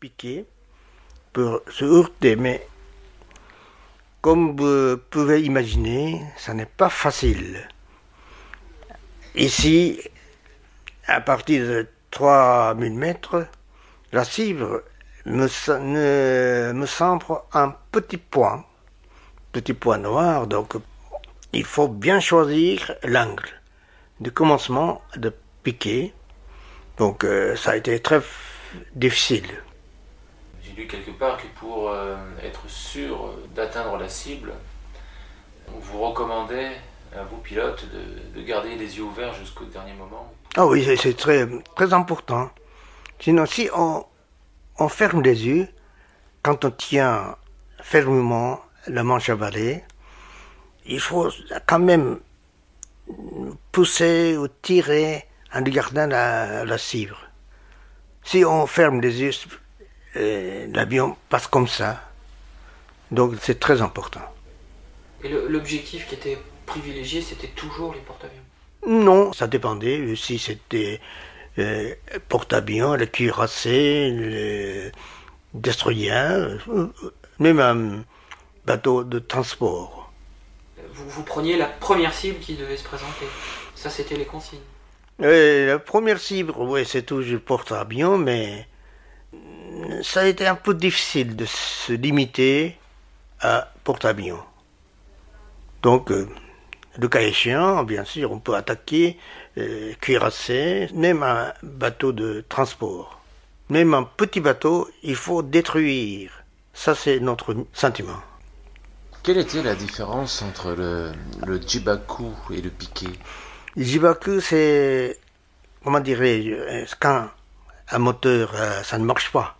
piquer pour se heurter, mais comme vous pouvez imaginer, ça n'est pas facile. Ici, à partir de 3000 mètres, la cible me, semble un petit point, petit point noir, donc il faut bien choisir l'angle de commencement de piquer. Donc euh, ça a été très difficile. J'ai quelque part que pour euh, être sûr d'atteindre la cible, on vous recommandait à vous pilotes de, garder les yeux ouverts jusqu'au dernier moment? Ah oui, c'est très, très important. Sinon, si on, on ferme les yeux, quand on tient fermement la manche à balai, il faut quand même pousser ou tirer en regardant la, la cible. Si on ferme les yeux, l'avion passe comme ça. Donc c'est très important. Et l'objectif qui était privilégié, c'était toujours les porte-avions? Non, ça dépendait. Si c'était euh, porte-avions, le cuirassé, le destroyer, euh, même un bateau de transport. Vous, vous preniez la première cible qui devait se présenter. Ça, c'était les consignes. Oui, la première cible, oui, c'est toujours porte-avions, mais ça a été un peu difficile de se limiter à porte-avions. Donc, euh, le cas échéant, bien sûr, on peut attaquer euh, cuirassé, même un bateau de transport. Même un petit bateau, il faut détruire. Ça, c'est notre sentiment. Quelle était la différence entre le, le jibaku et le piqué Le jibaku, c'est, comment dirais-je, quand un moteur, euh, ça ne marche pas.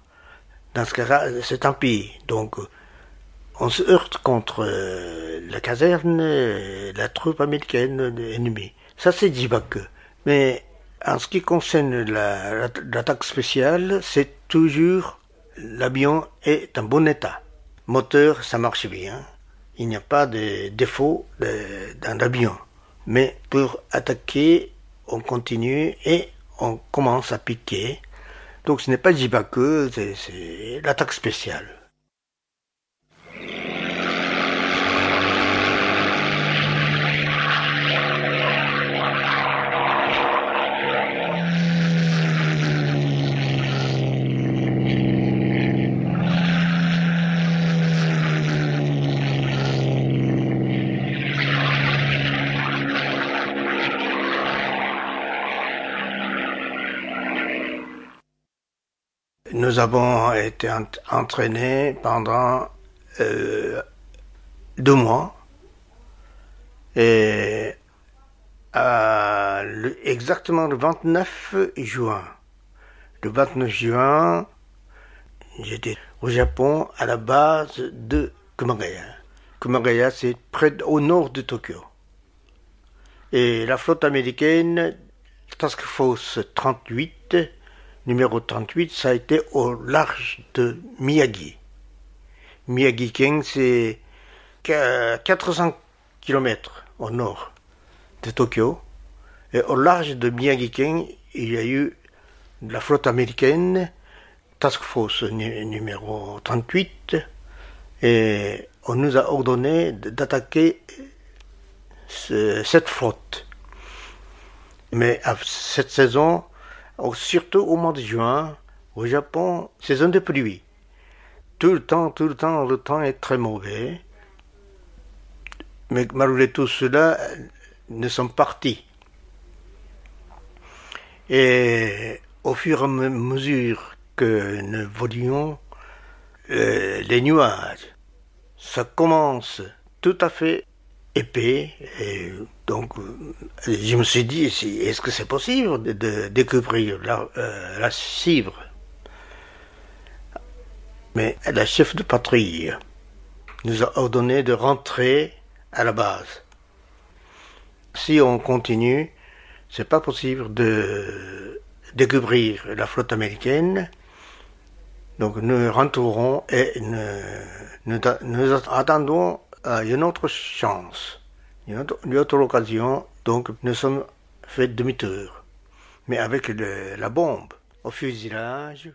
Dans ce cas-là, c'est tant pis. Donc, on se heurte contre euh, la caserne, la troupe américaine ennemie. Ça, c'est Djibak. Mais en ce qui concerne l'attaque spéciale, c'est toujours l'avion est en bon état. Moteur, ça marche bien. Il n'y a pas de défaut dans l'avion. Mais pour attaquer, on continue et on commence à piquer. Donc ce n'est pas Djibak, c'est l'attaque spéciale. Nous avons été entraînés pendant euh, deux mois et exactement le 29 juin. Le 29 juin, j'étais au Japon à la base de Kumagaya. Kumagaya, c'est près au nord de Tokyo. Et la flotte américaine, Task Force 38, numéro 38, ça a été au large de Miyagi. Miyagi-ken, c'est 400 km au nord de Tokyo. Et au large de Miyagi-ken, il y a eu la flotte américaine, Task Force numéro 38, et on nous a ordonné d'attaquer cette flotte. Mais à cette saison, surtout au mois de juin, au Japon, saison de pluie. Tout le temps, tout le temps, le temps est très mauvais. Mais malgré tout cela, nous sommes partis. Et au fur et à mesure que nous volions, euh, les nuages, ça commence tout à fait épais. Et donc, je me suis dit, est-ce que c'est possible de, découvrir la, euh, la cible Mais la chef de patrouille nous a ordonné de rentrer à la base. Si on continue, c'est pas possible de découvrir la flotte américaine. Donc nous rentrerons et nous attendons euh, une autre chance, une autre, occasion, donc nous sommes fait demi-tour. Mais avec la bombe au fusilage,